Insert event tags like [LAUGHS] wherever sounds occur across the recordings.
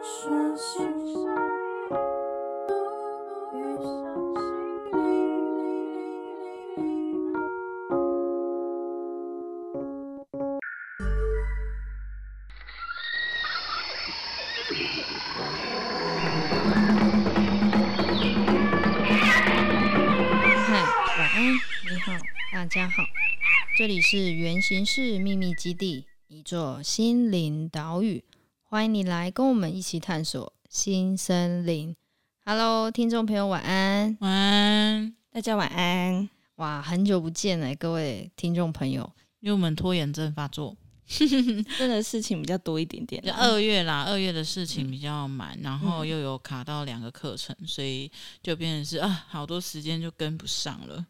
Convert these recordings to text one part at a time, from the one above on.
嗨，晚安，你好大家好，这里是源形式秘密基地，一座心灵岛屿，欢迎你来跟我们一起探索新森林。Hello，听众朋友，晚安，晚安，大家晚安。哇，很久不见了，各位听众朋友，因为我们拖延症发作，[LAUGHS] 真的事情比较多一点点。就二月啦，二月的事情比较满，然后又有卡到两个课程，所以就变成是啊，好多时间就跟不上了。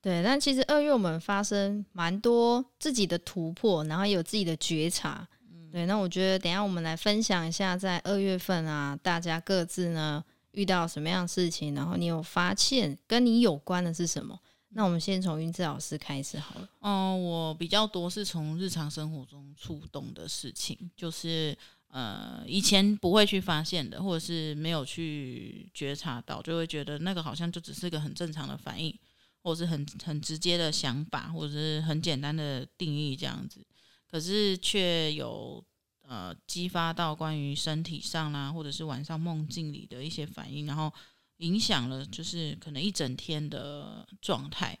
对，但其实二月我们发生蛮多自己的突破，然后也有自己的觉察。嗯、对，那我觉得等一下我们来分享一下，在二月份啊，大家各自呢遇到什么样的事情，然后你有发现跟你有关的是什么？那我们先从云志老师开始好了。嗯、呃，我比较多是从日常生活中触动的事情，就是呃以前不会去发现的，或者是没有去觉察到，就会觉得那个好像就只是个很正常的反应。或是很很直接的想法，或者是很简单的定义这样子，可是却有呃激发到关于身体上啦，或者是晚上梦境里的一些反应，然后影响了就是可能一整天的状态，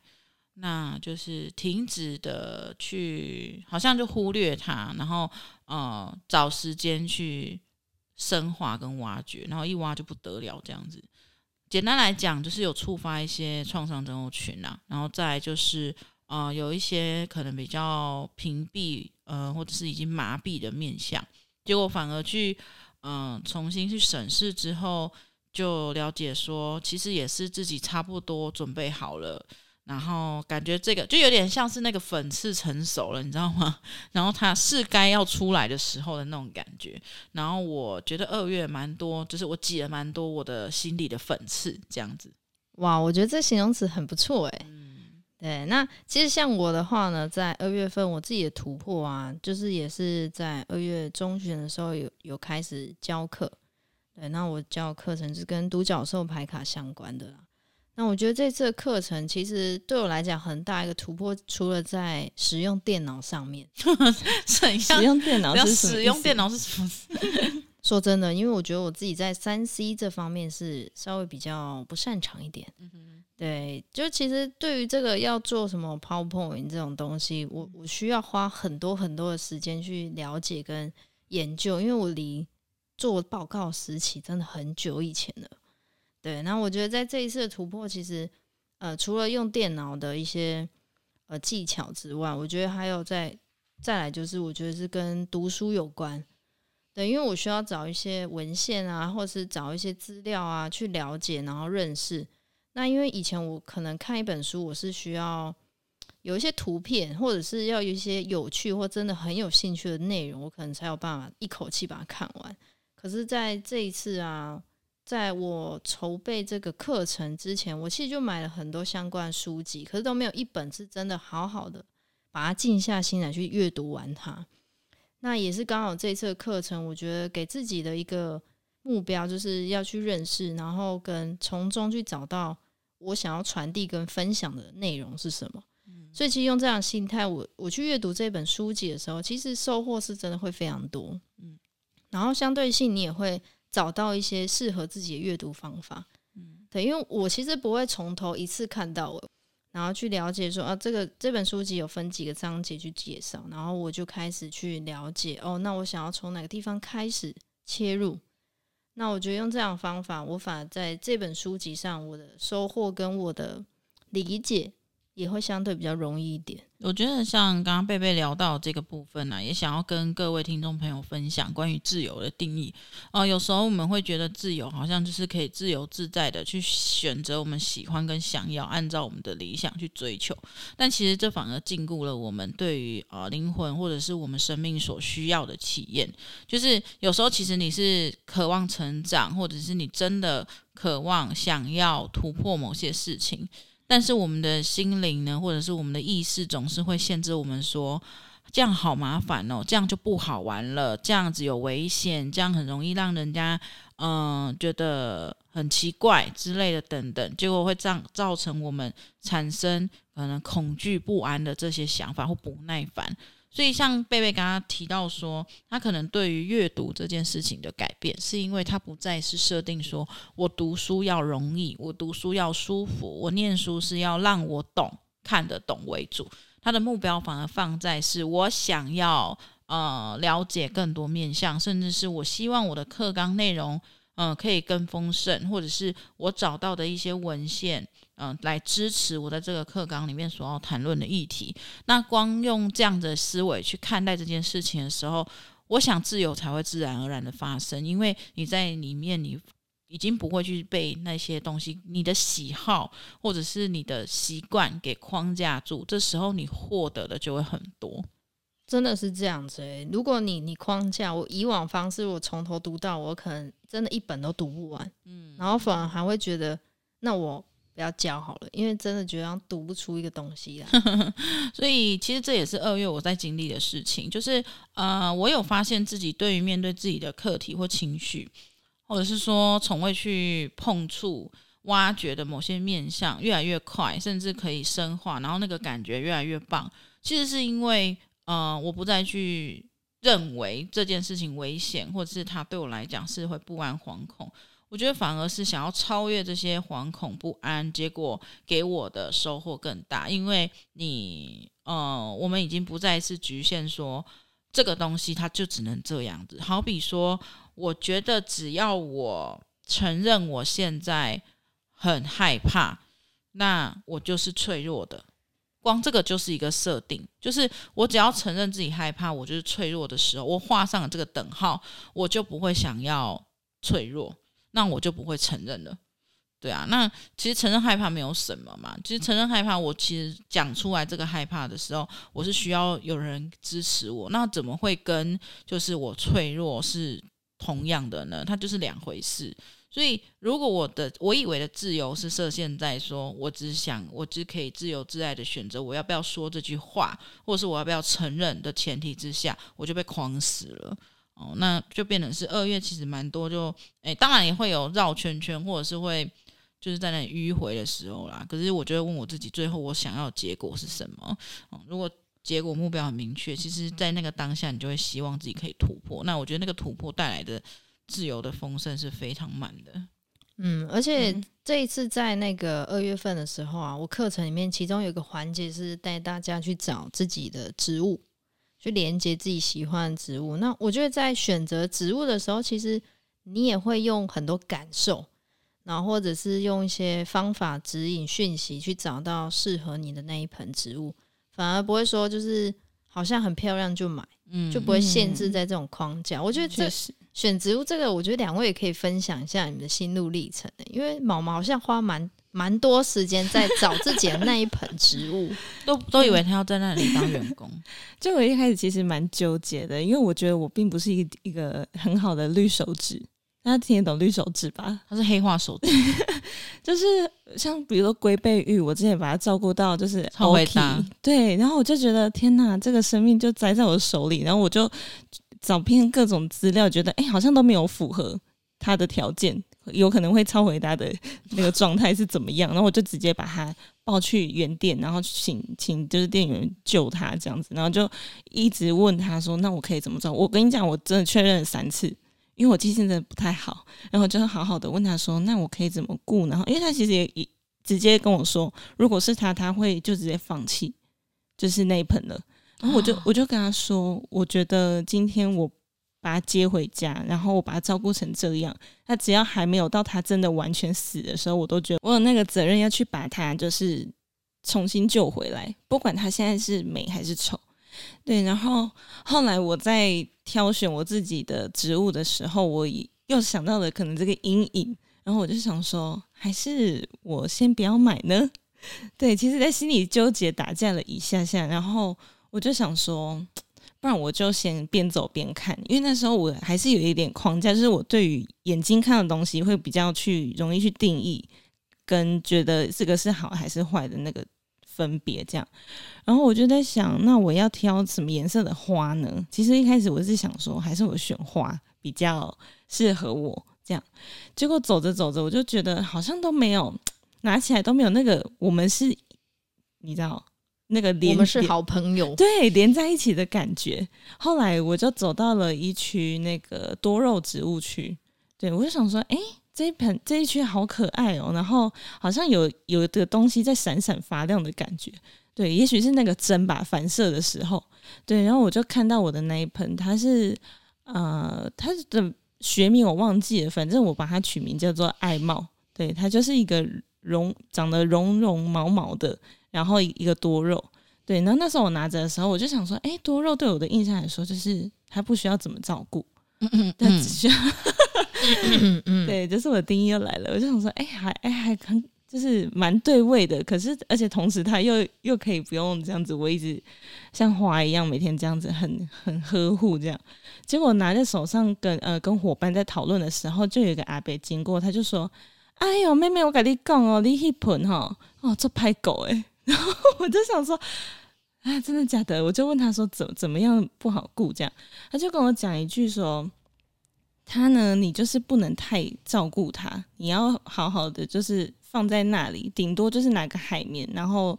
那就是停止的去，好像就忽略它，然后呃找时间去深化跟挖掘，然后一挖就不得了这样子。简单来讲，就是有触发一些创伤症候群啊，然后再就是，呃，有一些可能比较屏蔽，呃，或者是已经麻痹的面相，结果反而去，嗯、呃，重新去审视之后，就了解说，其实也是自己差不多准备好了。然后感觉这个就有点像是那个粉刺成熟了，你知道吗？[LAUGHS] 然后它是该要出来的时候的那种感觉。然后我觉得二月蛮多，就是我挤了蛮多我的心里的粉刺，这样子。哇，我觉得这形容词很不错诶。嗯，对。那其实像我的话呢，在二月份我自己的突破啊，就是也是在二月中旬的时候有有开始教课。对，那我教课程是跟独角兽牌卡相关的啦。那我觉得这次的课程其实对我来讲很大一个突破，除了在使用电脑上面，[LAUGHS] 使用电脑是使用电脑是什么？[LAUGHS] 说真的，因为我觉得我自己在三 C 这方面是稍微比较不擅长一点。对，就其实对于这个要做什么 PowerPoint 这种东西，我我需要花很多很多的时间去了解跟研究，因为我离做报告时期真的很久以前了。对，那我觉得在这一次的突破，其实，呃，除了用电脑的一些呃技巧之外，我觉得还有在再来就是，我觉得是跟读书有关。对，因为我需要找一些文献啊，或是找一些资料啊，去了解，然后认识。那因为以前我可能看一本书，我是需要有一些图片，或者是要有一些有趣或真的很有兴趣的内容，我可能才有办法一口气把它看完。可是在这一次啊。在我筹备这个课程之前，我其实就买了很多相关书籍，可是都没有一本是真的好好的把它静下心来去阅读完它。那也是刚好这次课程，我觉得给自己的一个目标，就是要去认识，然后跟从中去找到我想要传递跟分享的内容是什么。嗯。所以其实用这样的心态，我我去阅读这本书籍的时候，其实收获是真的会非常多。嗯。然后相对性，你也会。找到一些适合自己的阅读方法，嗯，对，因为我其实不会从头一次看到我，然后去了解说啊，这个这本书籍有分几个章节去介绍，然后我就开始去了解哦，那我想要从哪个地方开始切入？那我觉得用这样方法，我反而在这本书籍上，我的收获跟我的理解也会相对比较容易一点。我觉得像刚刚贝贝聊到这个部分呢、也想要跟各位听众朋友分享关于自由的定义。哦、有时候我们会觉得自由好像就是可以自由自在的去选择我们喜欢跟想要，按照我们的理想去追求。但其实这反而禁锢了我们对于、呃、灵魂或者是我们生命所需要的体验。就是有时候其实你是渴望成长，或者是你真的渴望想要突破某些事情。但是我们的心灵呢，或者是我们的意识，总是会限制我们说，这样好麻烦哦，这样就不好玩了，这样子有危险，这样很容易让人家嗯、觉得很奇怪之类的等等，结果会造造成我们产生可能恐惧不安的这些想法或不耐烦。所以像贝贝刚刚提到说，他可能对于阅读这件事情的改变，是因为他不再是设定说我读书要容易，我读书要舒服，我念书是要让我懂看得懂为主。他的目标反而放在是我想要呃了解更多面向，甚至是我希望我的课纲内容嗯、呃、可以更丰盛，或者是我找到的一些文献嗯、呃、来支持我在这个课纲里面所要谈论的议题。那光用这样的思维去看待这件事情的时候，我想自由才会自然而然的发生，因为你在里面你。已经不会去被那些东西、你的喜好或者是你的习惯给框架住，这时候你获得的就会很多。真的是这样子诶、欸，如果你你框架我以往方式，我从头读到我可能真的一本都读不完，嗯，然后反而还会觉得那我不要教好了，因为真的觉得读不出一个东西来。[LAUGHS] 所以其实这也是二月我在经历的事情，就是呃，我有发现自己对于面对自己的课题或情绪。或者是说，从未去碰触、挖掘的某些面向越来越快，甚至可以深化，然后那个感觉越来越棒。其实是因为，呃，我不再去认为这件事情危险，或者是它对我来讲是会不安、惶恐。我觉得反而是想要超越这些惶恐、不安，结果给我的收获更大。因为你，呃，我们已经不再是局限说这个东西它就只能这样子。好比说。我觉得只要我承认我现在很害怕，那我就是脆弱的。光这个就是一个设定，就是我只要承认自己害怕，我就是脆弱的时候，我画上了这个等号，我就不会想要脆弱，那我就不会承认了。对啊，那其实承认害怕没有什么嘛。其实承认害怕，我其实讲出来这个害怕的时候，我是需要有人支持我。那怎么会跟就是我脆弱是？同样的呢，它就是两回事。所以，如果我的我以为的自由是设限在说，我只想我只可以自由自在的选择我要不要说这句话，或是我要不要承认的前提之下，我就被框死了。哦，那就变成是二月其实蛮多就，诶，当然也会有绕圈圈，或者是会就是在那里迂回的时候啦。可是，我就会问我自己，最后我想要的结果是什么？哦，如果。结果目标很明确，其实，在那个当下，你就会希望自己可以突破。那我觉得那个突破带来的自由的丰盛是非常满的。嗯，而且这一次在那个二月份的时候啊，我课程里面其中有一个环节是带大家去找自己的植物，去连接自己喜欢的植物。那我觉得在选择植物的时候，其实你也会用很多感受，然后或者是用一些方法指引讯息去找到适合你的那一盆植物。反而不会说，就是好像很漂亮就买，嗯，就不会限制在这种框架。嗯、我觉得这选植物这个，我觉得两位也可以分享一下你们的心路历程。因为毛毛好像花蛮蛮多时间在找自己的那一盆植物，[LAUGHS] 都都以为他要在那里当员工。[LAUGHS] 就我一开始其实蛮纠结的，因为我觉得我并不是一个一个很好的绿手指。大家听得懂绿手指吧？它是黑化手指，[LAUGHS] 就是像比如说龟背玉，我之前把它照顾到就是超伟大，对，然后我就觉得天哪，这个生命就栽在我的手里，然后我就找遍各种资料，觉得哎、欸，好像都没有符合它的条件，有可能会超回答的那个状态是怎么样，然后我就直接把它抱去原店，然后请请就是店员救他这样子，然后就一直问他说，那我可以怎么做？我跟你讲，我真的确认了三次。因为我记性真的不太好，然后就好好的问他说：“那我可以怎么顾？”然后，因为他其实也直接跟我说，如果是他，他会就直接放弃，就是那一盆了。然后我就我就跟他说：“我觉得今天我把他接回家，然后我把他照顾成这样，他只要还没有到他真的完全死的时候，我都觉得我有那个责任要去把他就是重新救回来，不管他现在是美还是丑。”对，然后后来我在挑选我自己的植物的时候，我又想到了可能这个阴影，然后我就想说，还是我先不要买呢？[LAUGHS] 对，其实，在心里纠结打架了一下下，然后我就想说，不然我就先边走边看，因为那时候我还是有一点框架，就是我对于眼睛看的东西会比较去容易去定义，跟觉得这个是好还是坏的那个。分别这样。然后我就在想，那我要挑什么颜色的花呢？其实一开始我是想说，还是我选花比较适合我这样。结果走着走着，我就觉得好像都没有 [TSK] 拿起来都没有那个我们是，你知道。那个连我们是好朋友，对，连在一起的感觉。后来我就走到了一区那个多肉植物区，对，我就想说，哎，这一盆这一区好可爱哦，然后好像有有的东西在闪闪发亮的感觉，对，也许是那个针吧反射的时候，对，然后我就看到我的那一盆，它是呃，它的学名我忘记了，反正我把它取名叫做爱帽，对，它就是一个绒长得绒绒毛毛的。然后一个多肉，对，然后那时候我拿着的时候，我就想说，哎，多肉对我的印象来说，就是它不需要怎么照顾，嗯嗯，但只需要，嗯嗯，对，就是我的定义又来了，我就想说，哎，还哎还很就是蛮对味的，可是而且同时他又又可以不用这样子，我一直像花一样每天这样子很很呵护这样，结果拿在手上跟呃跟伙伴在讨论的时候，就有一个阿伯经过，他就说，哎呦妹妹，我跟你讲哦，你那盆哈哦做拍狗诶。[LAUGHS] 然后我就想说，啊，真的假的？我就问他说，怎怎么样不好顾这样？他就跟我讲一句说，他呢，你就是不能太照顾他，你要好好的就是放在那里，顶多就是拿个海绵，然后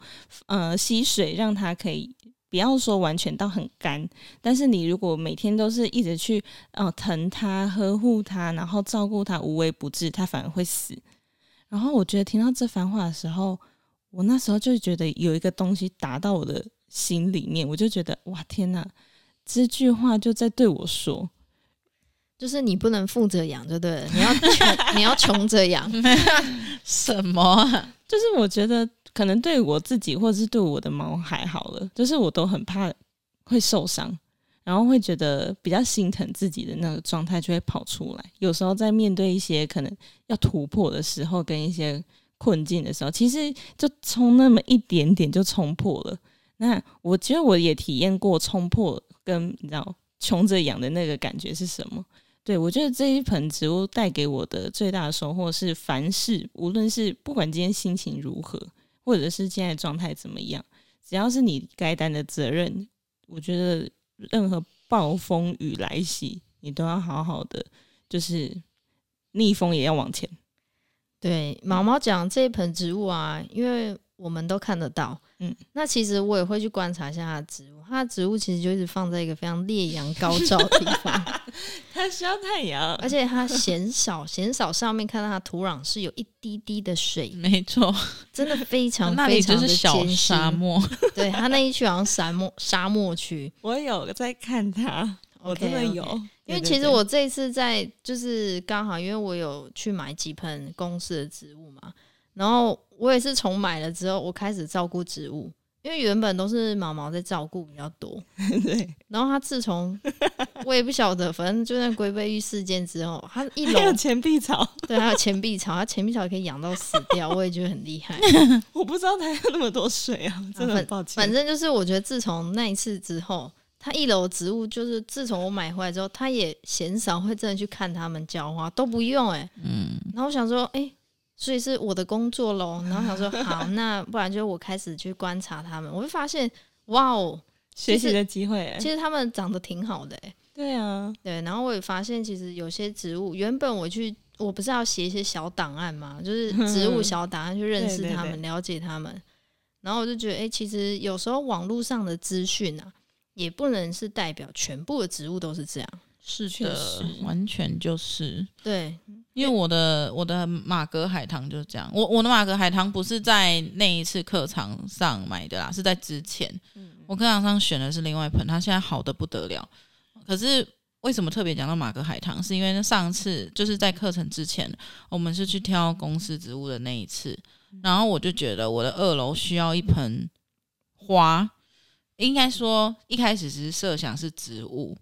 呃吸水，让它可以不要说完全到很干。但是你如果每天都是一直去呃疼他、呵护他，然后照顾他，无微不至，他反而会死。然后我觉得听到这番话的时候。我那时候就觉得有一个东西打到我的心里面，我就觉得哇天哪，这句话就在对我说，就是你不能富着养，对不对？你要穷，你要穷着养，[LAUGHS] 什么？就是我觉得可能对我自己，或者是对我的猫还好了，就是我都很怕会受伤，然后会觉得比较心疼自己的那个状态就会跑出来。有时候在面对一些可能要突破的时候，跟一些。困境的时候，其实就冲那么一点点就冲破了。那我觉得我也体验过冲破跟你知道穷着养的那个感觉是什么？对，我觉得这一盆植物带给我的最大的收获是，凡事无论是不管今天心情如何，或者是现在状态怎么样，只要是你该担的责任，我觉得任何暴风雨来袭，你都要好好的，就是逆风也要往前。对，毛毛讲这一盆植物啊，因为我们都看得到，嗯，那其实我也会去观察一下它的植物，它的植物其实就一直放在一个非常烈阳高照的地方，[LAUGHS] 它需要太阳，而且它嫌少嫌少上面看到它土壤是有一滴滴的水，没错，真的非常 [LAUGHS] 非常的小沙漠，[LAUGHS] 对，它那一区好像沙漠沙漠区，我有在看它，我真的有。Okay, okay. 因为其实我这一次在就是刚好，因为我有去买几盆公司的植物嘛，然后我也是从买了之后，我开始照顾植物，因为原本都是毛毛在照顾比较多，[LAUGHS] 对。然后他自从 [LAUGHS] 我也不晓得，反正就那龟背玉事件之后，他一楼 [LAUGHS] 还有钱币草，对，还有钱币草，他钱币草可以养到死掉，我也觉得很厉害。我不知道他有那么多水啊，真的很抱歉。反，反正就是我觉得自从那一次之后。它一楼植物就是自从我买回来之后，它也鲜少会真的去看它们浇花，都不用哎、欸。嗯。然后我想说，哎、欸，所以是我的工作喽。[LAUGHS] 然后想说，好，那不然就我开始去观察他们，我会发现，哇哦，学习的机会、欸。其实他们长得挺好的哎、欸。对啊。对，然后我也发现，其实有些植物，原本我去，我不是要写一些小档案嘛，就是植物小档案，去认识他们，[LAUGHS] 了解他们。然后我就觉得，哎、欸，其实有时候网络上的资讯啊。也不能是代表全部的植物都是这样，是的，完全就是对。因为我的我的马格海棠就是这样，我我的马格海棠不是在那一次课堂上买的啦，是在之前。我课堂上选的是另外一盆，它现在好的不得了。可是为什么特别讲到马格海棠？是因为上次就是在课程之前，我们是去挑公司植物的那一次，然后我就觉得我的二楼需要一盆花。应该说，一开始只是设想是植物，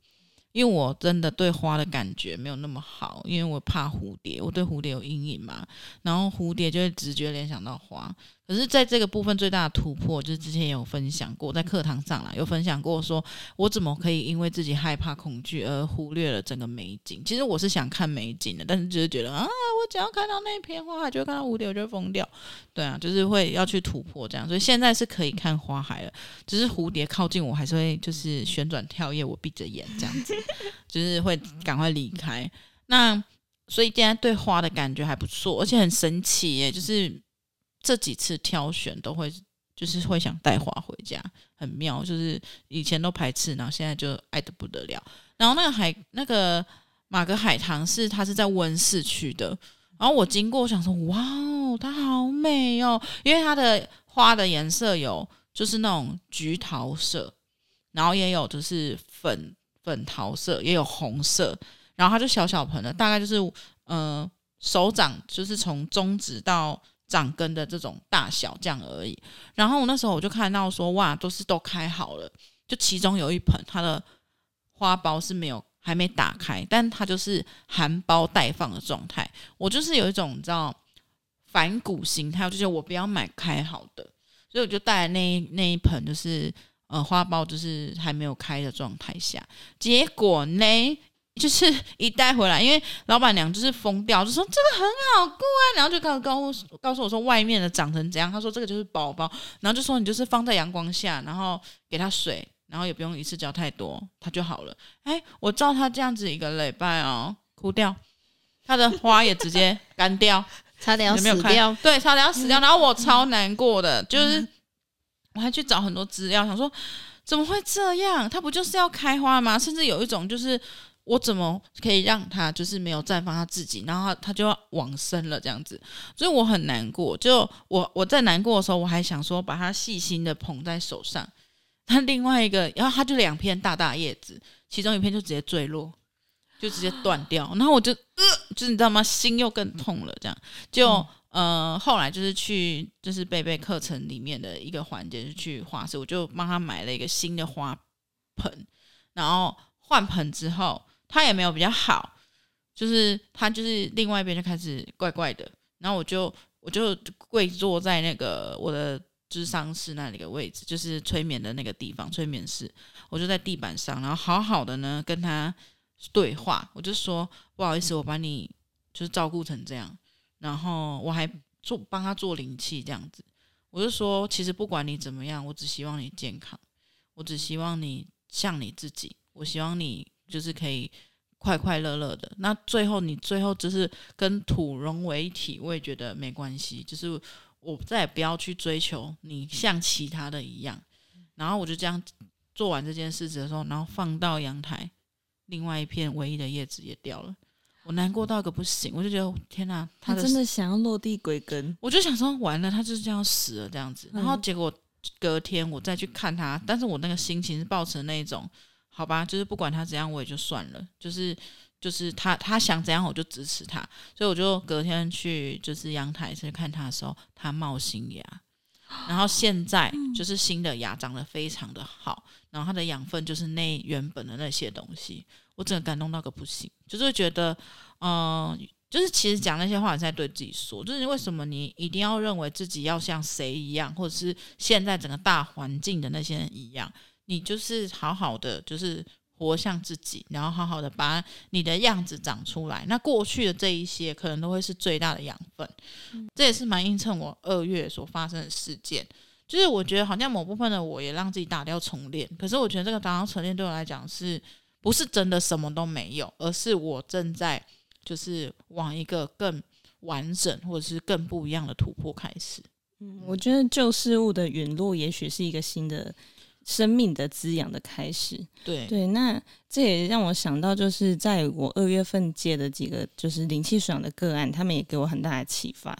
因为我真的对花的感觉没有那么好，因为我怕蝴蝶，我对蝴蝶有阴影嘛。然后蝴蝶就会直觉联想到花，可是在这个部分最大的突破，就是之前也有分享过，在课堂上啦，有分享过说，我怎么可以因为自己害怕恐惧而忽略了整个美景？其实我是想看美景的，但是就是觉得啊，我只要看到那片花海，就会看到蝴蝶，我就疯掉。对啊，就是会要去突破这样，所以现在是可以看花海了，只是蝴蝶靠近我，还是会就是旋转跳跃，我闭着眼这样子，[LAUGHS] 就是会赶快离开。那所以现在对花的感觉还不错，而且很神奇耶，就是。这几次挑选都会，就是会想带花回家，很妙。就是以前都排斥，然后现在就爱得不得了。然后那个海，那个马格海棠是它是在温室区的。然后我经过，我想说，哇哦，它好美哦，因为它的花的颜色有就是那种橘桃色，然后也有就是粉粉桃色，也有红色。然后它就小小盆的，大概就是嗯、呃、手掌，就是从中指到。长根的这种大小这样而已，然后我那时候我就看到说，哇，都是都开好了，就其中有一盆它的花苞是没有还没打开，但它就是含苞待放的状态。我就是有一种你知道反骨心态，就是我不要买开好的，所以我就带那一那一盆，就是呃花苞就是还没有开的状态下，结果呢？就是一带回来，因为老板娘就是疯掉，就说这个很好过啊，然后就告告告诉我说外面的长成怎样，他说这个就是宝宝，然后就说你就是放在阳光下，然后给它水，然后也不用一次浇太多，它就好了。哎，我照它这样子一个礼拜哦，枯掉，它的花也直接干掉，[LAUGHS] 差点要死掉，对，差点要死掉，[LAUGHS] 然后我超难过的，就是我还去找很多资料，想说怎么会这样？它不就是要开花吗？甚至有一种就是。我怎么可以让他就是没有绽放他自己，然后他他就要往生了这样子，所以我很难过。就我我在难过的时候，我还想说把它细心的捧在手上。他另外一个，然后他就两片大大叶子，其中一片就直接坠落，就直接断掉。然后我就呃，就是你知道吗？心又更痛了。这样就呃，后来就是去就是贝贝课程里面的一个环节，就去花市，我就帮他买了一个新的花盆，然后换盆之后。他也没有比较好，就是他就是另外一边就开始怪怪的，然后我就我就跪坐在那个我的智商室那里的位置，就是催眠的那个地方，催眠室，我就在地板上，然后好好的呢跟他对话，我就说不好意思，我把你就是照顾成这样，然后我还做帮他做灵气这样子，我就说其实不管你怎么样，我只希望你健康，我只希望你像你自己，我希望你。就是可以快快乐乐的，那最后你最后就是跟土融为一体，我也觉得没关系。就是我再也不要去追求你像其他的一样，然后我就这样做完这件事的时候，然后放到阳台，另外一片唯一的叶子也掉了，我难过到个不行，我就觉得天哪，他真的想要落地归根，我就想说完了，他就是这样死了这样子，然后结果隔天我再去看他，但是我那个心情是抱持那一种。好吧，就是不管他怎样，我也就算了。就是就是他他想怎样，我就支持他。所以我就隔天去就是阳台去看他的时候，他冒新芽，然后现在 [GASPS] 就是新的芽长得非常的好，然后它的养分就是那原本的那些东西，我真的感动到个不行。就是觉得，嗯、呃，就是其实讲那些话是在对自己说，就是为什么你一定要认为自己要像谁一样，或者是现在整个大环境的那些人一样。你就是好好的，就是活像自己，然后好好的把你的样子长出来。那过去的这一些，可能都会是最大的养分。嗯、这也是蛮映衬我二月所发生的事件。就是我觉得好像某部分的我也让自己打掉重练，可是我觉得这个打掉重练对我来讲，是不是真的什么都没有，而是我正在就是往一个更完整或者是更不一样的突破开始。嗯，我觉得旧事物的陨落，也许是一个新的。生命的滋养的开始，对对，那这也让我想到，就是在我二月份接的几个就是灵气水养的个案，他们也给我很大的启发。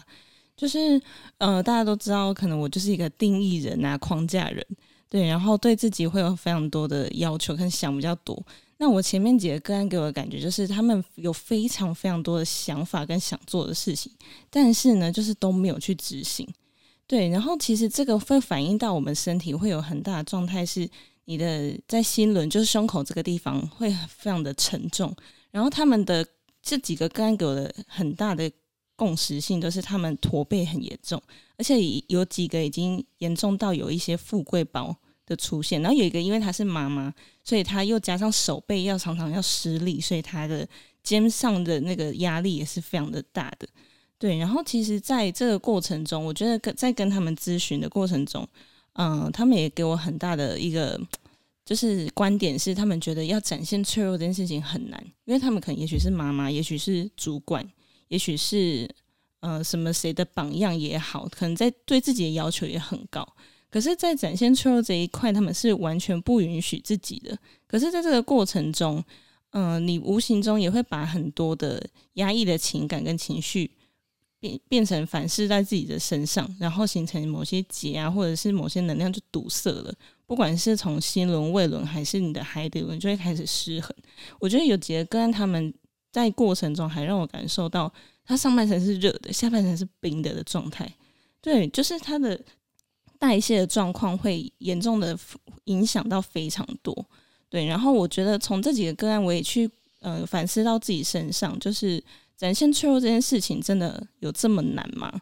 就是呃，大家都知道，可能我就是一个定义人啊，框架人，对，然后对自己会有非常多的要求，跟想比较多。那我前面几个个案给我的感觉，就是他们有非常非常多的想法跟想做的事情，但是呢，就是都没有去执行。对，然后其实这个会反映到我们身体会有很大的状态，是你的在心轮，就是胸口这个地方会非常的沉重。然后他们的这几个个案给我的很大的共识性，都是他们驼背很严重，而且有几个已经严重到有一些富贵包的出现。然后有一个，因为她是妈妈，所以她又加上手背要常常要施力，所以她的肩上的那个压力也是非常的大的。对，然后其实在这个过程中，我觉得跟在跟他们咨询的过程中，嗯、他们也给我很大的一个。就是观点是，他们觉得要展现脆弱这件事情很难，因为他们可能也许是妈妈，也许是主管，也许是呃什么谁的榜样也好，可能在对自己的要求也很高。可是，在展现脆弱这一块，他们是完全不允许自己的。可是，在这个过程中，嗯、你无形中也会把很多的压抑的情感跟情绪变变成反噬在自己的身上，然后形成某些结啊，或者是某些能量就堵塞了。不管是从心轮、胃轮，还是你的海底轮，就会开始失衡。我觉得有几个个案，他们在过程中还让我感受到，他上半身是热的，下半身是冰的的状态。对，就是他的代谢的状况会严重的影响到非常多。对，然后我觉得从这几个个案，我也去呃反思到自己身上，就是展现脆弱这件事情，真的有这么难吗？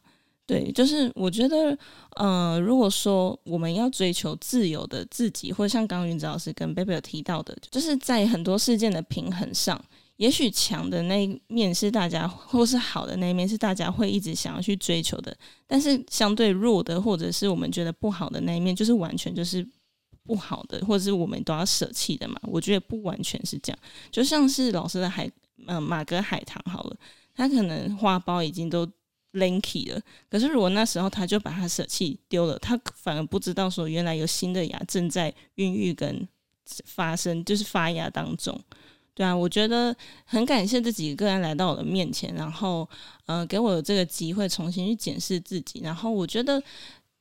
对，就是我觉得，呃，如果说我们要追求自由的自己，或者像刚刚芸子老师跟贝贝有提到的，就是在很多事件的平衡上，也许强的那一面是大家，或是好的那一面是大家会一直想要去追求的，但是相对弱的，或者是我们觉得不好的那一面，就是完全就是不好的，或者是我们都要舍弃的嘛。我觉得不完全是这样，就像是老师的海，嗯、呃，马格海棠好了，他可能花苞已经都。linky 了，可是如果那时候他就把它舍弃丢了，他反而不知道说原来有新的芽正在孕育跟发生，就是发芽当中。对啊，我觉得很感谢这几个个案来到我的面前，然后呃给我这个机会重新去检视自己。然后我觉得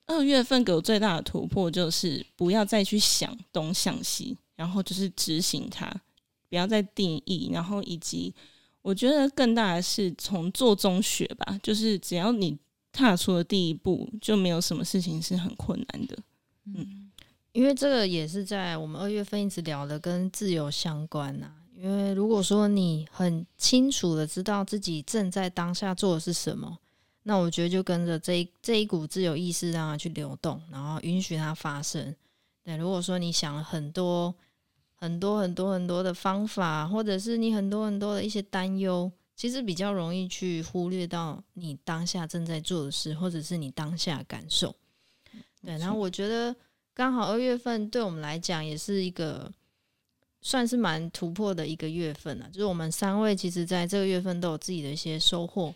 二月份给我最大的突破就是不要再去想东想西，然后就是执行它，不要再定义，然后以及。我觉得更大的是从做中学吧，就是只要你踏出了第一步，就没有什么事情是很困难的。嗯，因为这个也是在我们二月份一直聊的，跟自由相关呐、啊。因为如果说你很清楚的知道自己正在当下做的是什么，那我觉得就跟着这一这一股自由意识让它去流动，然后允许它发生。对，如果说你想了很多。很多很多很多的方法，或者是你很多很多的一些担忧，其实比较容易去忽略到你当下正在做的事，或者是你当下感受。对，然后我觉得刚好二月份对我们来讲也是一个算是蛮突破的一个月份了，就是我们三位其实在这个月份都有自己的一些收获。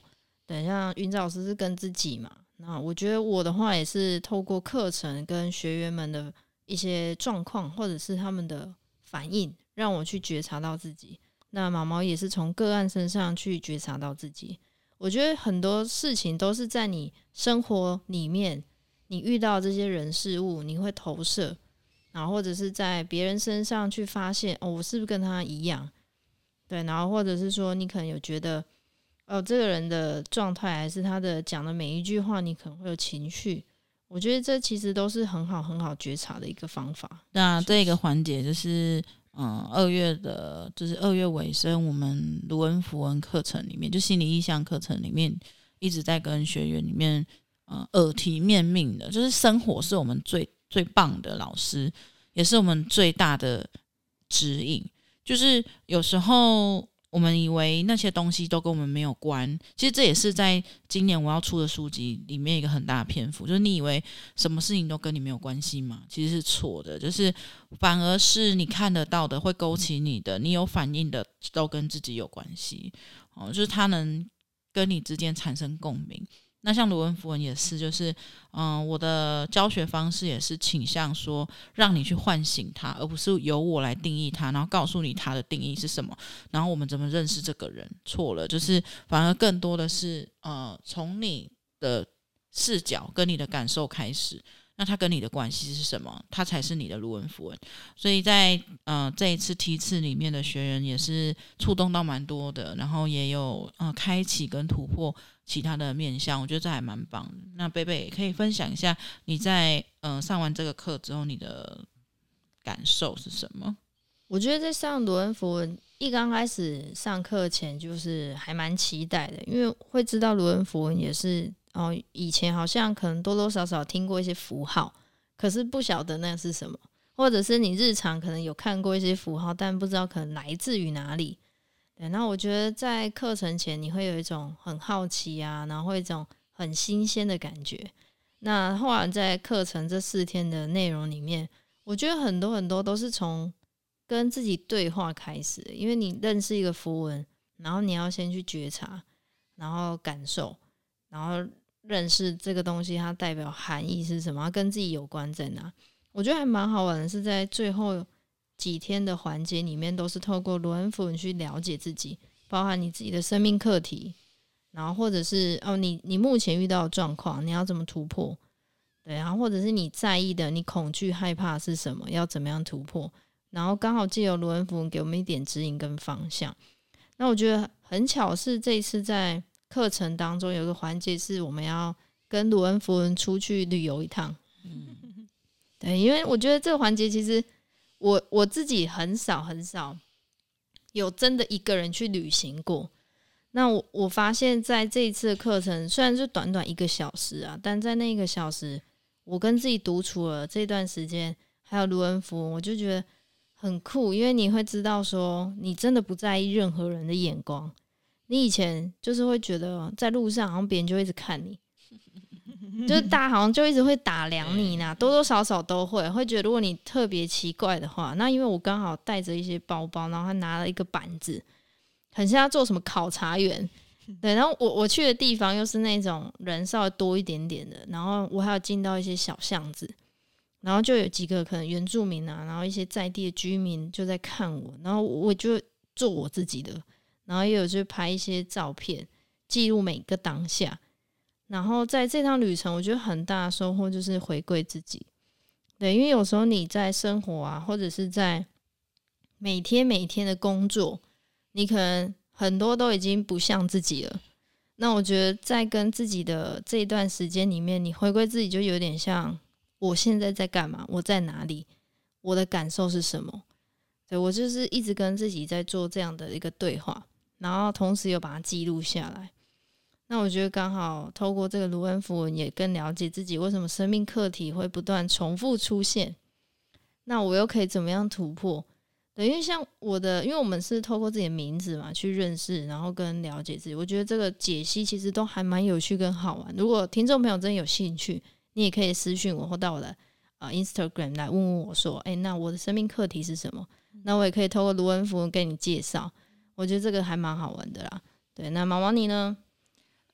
对，像云子老师是跟自己嘛，那我觉得我的话也是透过课程跟学员们的一些状况，或者是他们的。反应让我去觉察到自己，那毛毛也是从个案身上去觉察到自己。我觉得很多事情都是在你生活里面，你遇到这些人事物，你会投射，然后或者是在别人身上去发现，哦，我是不是跟他一样？对，然后或者是说，你可能有觉得，哦，这个人的状态，还是他的讲的每一句话，你可能会有情绪。我觉得这其实都是很好很好觉察的一个方法。那这个环节就是，嗯，二月的，就是二月尾声，我们卢恩符文课程里面，就心理意向课程里面，一直在跟学员里面，嗯，耳提面命的，就是生活是我们最最棒的老师，也是我们最大的指引。就是有时候。我们以为那些东西都跟我们没有关，其实这也是在今年我要出的书籍里面一个很大的篇幅，就是你以为什么事情都跟你没有关系吗？其实是错的，就是反而是你看得到的会勾起你的，你有反应的都跟自己有关系，哦，就是它能跟你之间产生共鸣。那像卢恩符文也是，就是，嗯、我的教学方式也是倾向说，让你去唤醒他，而不是由我来定义他，然后告诉你他的定义是什么，然后我们怎么认识这个人，错了，就是反而更多的是，呃，从你的视角跟你的感受开始。那他跟你的关系是什么？他才是你的卢恩符文。所以在呃这一次梯次里面的学员也是触动到蛮多的，然后也有呃开启跟突破其他的面向，我觉得这还蛮棒的。那贝贝也可以分享一下你在呃上完这个课之后你的感受是什么？我觉得在上卢恩符文一刚开始上课前就是还蛮期待的，因为会知道卢恩符文也是哦，以前好像可能多多少少听过一些符号，可是不晓得那是什么，或者是你日常可能有看过一些符号，但不知道可能来自于哪里。对，那我觉得在课程前你会有一种很好奇啊，然后会一种很新鲜的感觉。那后来在课程这四天的内容里面，我觉得很多很多都是从跟自己对话开始，因为你认识一个符文，然后你要先去觉察，然后感受，然后认识这个东西它代表含义是什么，跟自己有关在哪。我觉得还蛮好玩的，是在最后几天的环节里面，都是透过罗恩符文去了解自己，包含你自己的生命课题，然后或者是哦，你你目前遇到的状况，你要怎么突破？对，然后或者是你在意的，你恐惧害怕是什么，要怎么样突破？然后刚好借由罗恩符文给我们一点指引跟方向。那我觉得很巧是这一次在课程当中有个环节是我们要跟卢恩符文出去旅游一趟。嗯，对，因为我觉得这个环节其实我我自己很少很少有真的一个人去旅行过。那我我发现在这一次的课程虽然是短短一个小时啊，但在那一个小时我跟自己独处了这段时间，还有卢恩符文，我就觉得。很酷，因为你会知道说，你真的不在意任何人的眼光。你以前就是会觉得在路上，好像别人就一直看你，就是大家好像就一直会打量你呢，多多少少都会会觉得，如果你特别奇怪的话，那因为我刚好带着一些包包，然后他拿了一个板子，很像要做什么考察员，[LAUGHS] 对，然后我我去的地方又是那种人稍微多一点点的，然后我还有进到一些小巷子。然后就有几个可能原住民啊，然后一些在地的居民就在看我，然后我就做我自己的，然后也有去拍一些照片，记录每个当下。然后在这趟旅程，我觉得很大的收获就是回归自己。对，因为有时候你在生活啊，或者是在每天每天的工作，你可能很多都已经不像自己了。那我觉得在跟自己的这一段时间里面，你回归自己就有点像。我现在在干嘛？我在哪里？我的感受是什么？对，我就是一直跟自己在做这样的一个对话，然后同时又把它记录下来。那我觉得刚好透过这个卢恩符文，也更了解自己为什么生命课题会不断重复出现。那我又可以怎么样突破？对，因为像我的，因为我们是透过自己的名字嘛去认识，然后跟了解自己。我觉得这个解析其实都还蛮有趣跟好玩。如果听众朋友真的有兴趣，你也可以私讯我，或到我的啊、Instagram 来问问我说，哎、那我的生命课题是什么？那我也可以透过卢恩符文给你介绍。我觉得这个还蛮好玩的啦。对，那毛毛你呢？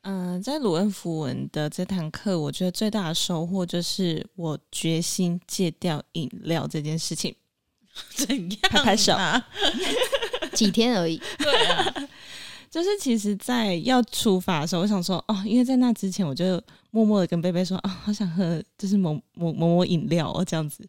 嗯、呃，在鲁恩符文的这堂课，我觉得最大的收获就是我决心戒掉饮料这件事情。[LAUGHS] 怎样？拍拍手啊！[LAUGHS] 几天而已。对啊。就是其实，在要出发的时候，我想说哦，因为在那之前，我就默默的跟贝贝说啊、好想喝，就是某某某某饮料哦，这样子。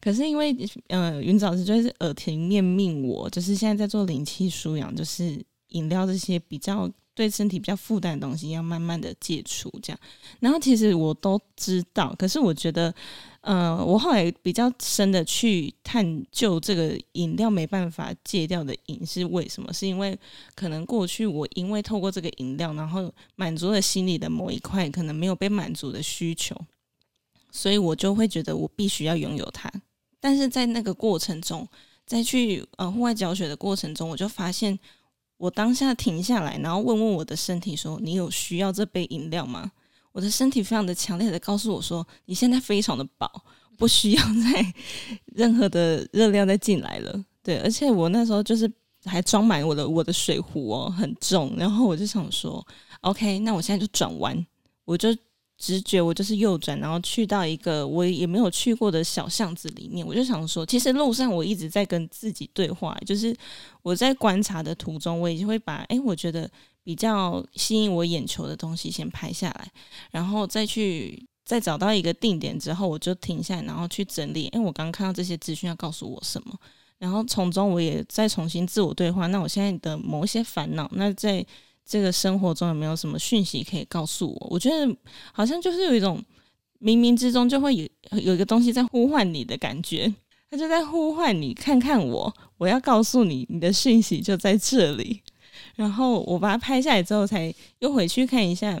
可是因为，呃，云子老师就是耳提面命我，就是现在在做灵气舒养，就是饮料这些比较对身体比较负担的东西，要慢慢的戒除这样。然后其实我都知道，可是我觉得。嗯、呃，我后来比较深的去探究这个饮料没办法戒掉的瘾是为什么？是因为可能过去我因为透过这个饮料，然后满足了心里的某一块可能没有被满足的需求，所以我就会觉得我必须要拥有它。但是在那个过程中，在去呃户外教学的过程中，我就发现我当下停下来，然后问问我的身体说：“你有需要这杯饮料吗？”我的身体非常的强烈的告诉我说：“你现在非常的饱，不需要 [LAUGHS] 再任何的热量再进来了。”对，而且我那时候就是还装满我的我的水壶哦，很重。然后我就想说：“OK，那我现在就转弯。”我就直觉我就是右转，然后去到一个我也没有去过的小巷子里面。我就想说，其实路上我一直在跟自己对话，就是我在观察的途中，我也会把哎，我觉得。比较吸引我眼球的东西先拍下来，然后再去再找到一个定点之后，我就停下来，然后去整理。因为我刚刚看到这些资讯要告诉我什么，然后从中我也再重新自我对话。那我现在的某一些烦恼，那在这个生活中有没有什么讯息可以告诉我？我觉得好像就是有一种冥冥之中就会有有一个东西在呼唤你的感觉。他就在呼唤你，看看我，我要告诉你，你的讯息就在这里。然后我把它拍下来之后，才又回去看一下，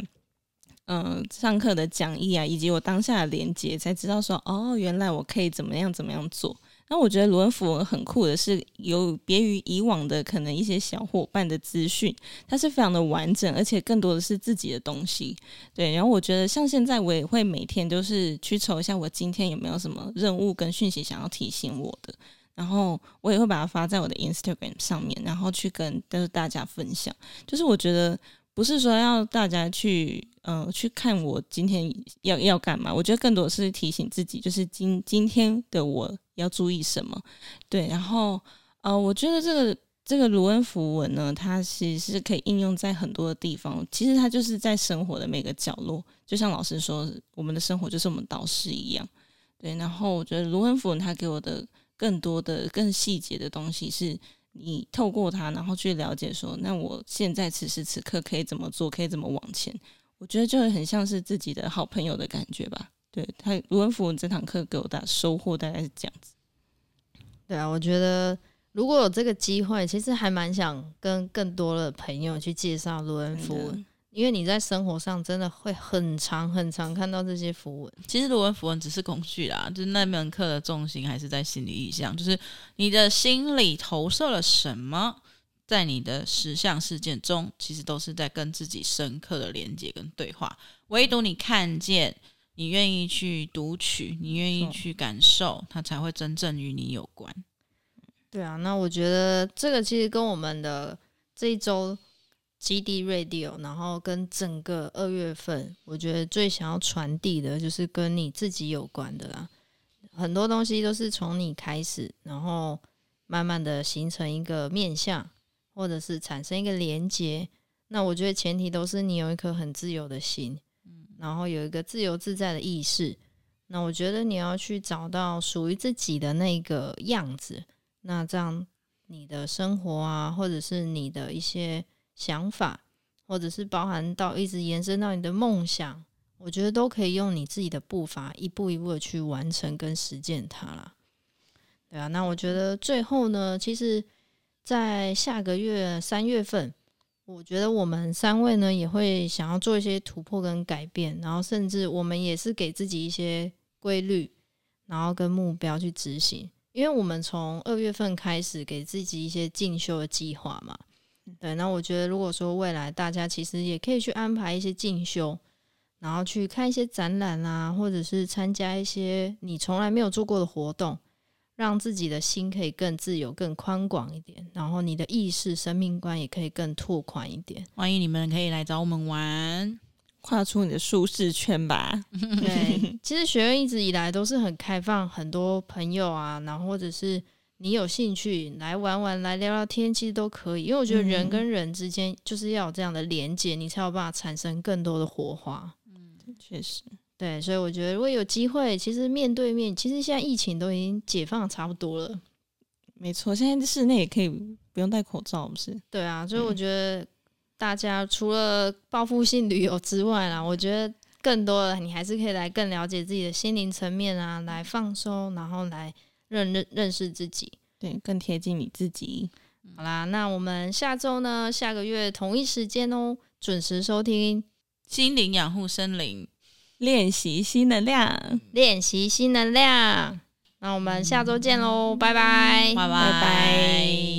嗯、上课的讲义啊，以及我当下的连接，才知道说，哦，原来我可以怎么样怎么样做。那我觉得卢恩符文很酷的是，有别于以往的可能一些小伙伴的资讯，它是非常的完整，而且更多的是自己的东西。对，然后我觉得像现在我也会每天都是去瞅一下我今天有没有什么任务跟讯息想要提醒我的。然后我也会把它发在我的 Instagram 上面，然后去跟就是大家分享。就是我觉得不是说要大家去呃去看我今天要要干嘛，我觉得更多的是提醒自己，就是今今天的我要注意什么。对，然后呃，我觉得这个这个卢恩符文呢，它其实是可以应用在很多的地方。其实它就是在生活的每个角落，就像老师说，我们的生活就是我们导师一样。对，然后我觉得卢恩符文它给我的。更多的、更细节的东西，是你透过它，然后去了解说，那我现在此时此刻可以怎么做，可以怎么往前？我觉得就会很像是自己的好朋友的感觉吧。对，他卢恩福这堂课给我的收获大概是这样子。对啊，我觉得如果有这个机会，其实还蛮想跟更多的朋友去介绍卢文。因为你在生活上真的会很长很长看到这些符文。其实卢文符文只是工具啦，就是那门课的重心还是在心理意象，就是你的心里投射了什么，在你的实相事件中，其实都是在跟自己深刻的连接跟对话。唯独你看见，你愿意去读取，你愿意去感受，它才会真正与你有关。对啊，那我觉得这个其实跟我们的这一周。基地 Radio，然后跟整个二月份，我觉得最想要传递的就是跟你自己有关的啦。很多东西都是从你开始，然后慢慢的形成一个面向，或者是产生一个连接。那我觉得前提都是你有一颗很自由的心，嗯然后有一个自由自在的意识。那我觉得你要去找到属于自己的那个样子，那这样你的生活啊，或者是你的一些。想法，或者是包含到一直延伸到你的梦想，我觉得都可以用你自己的步伐，一步一步的去完成跟实践它啦。对啊，那我觉得最后呢，其实，在下个月三月份，我觉得我们三位呢也会想要做一些突破跟改变，然后甚至我们也是给自己一些规律，然后跟目标去执行，因为我们从二月份开始给自己一些进修的计划嘛。对，那我觉得，如果说未来大家其实也可以去安排一些进修，然后去看一些展览啊，或者是参加一些你从来没有做过的活动，让自己的心可以更自由、更宽广一点，然后你的意识、生命观也可以更拓宽一点。欢迎你们可以来找我们玩，跨出你的舒适圈吧。[LAUGHS] 对，其实学院一直以来都是很开放，很多朋友啊，然后或者是。你有兴趣来玩玩，来聊聊天，其实都可以。因为我觉得人跟人之间就是要有这样的连接，嗯、你才有办法产生更多的火花。嗯，确实，对，所以我觉得如果有机会，其实面对面，其实现在疫情都已经解放差不多了。没错，现在室内也可以不用戴口罩，不是？对啊，所以我觉得大家除了报复性旅游之外啦，我觉得更多的你还是可以来更了解自己的心灵层面啊，来放松，然后来。认认认识自己，对，更贴近你自己。好啦，那我们下周呢？下个月同一时间哦，准时收听心灵养护森林，练习新能量，练习新能量。那我们下周见喽，拜拜，拜拜。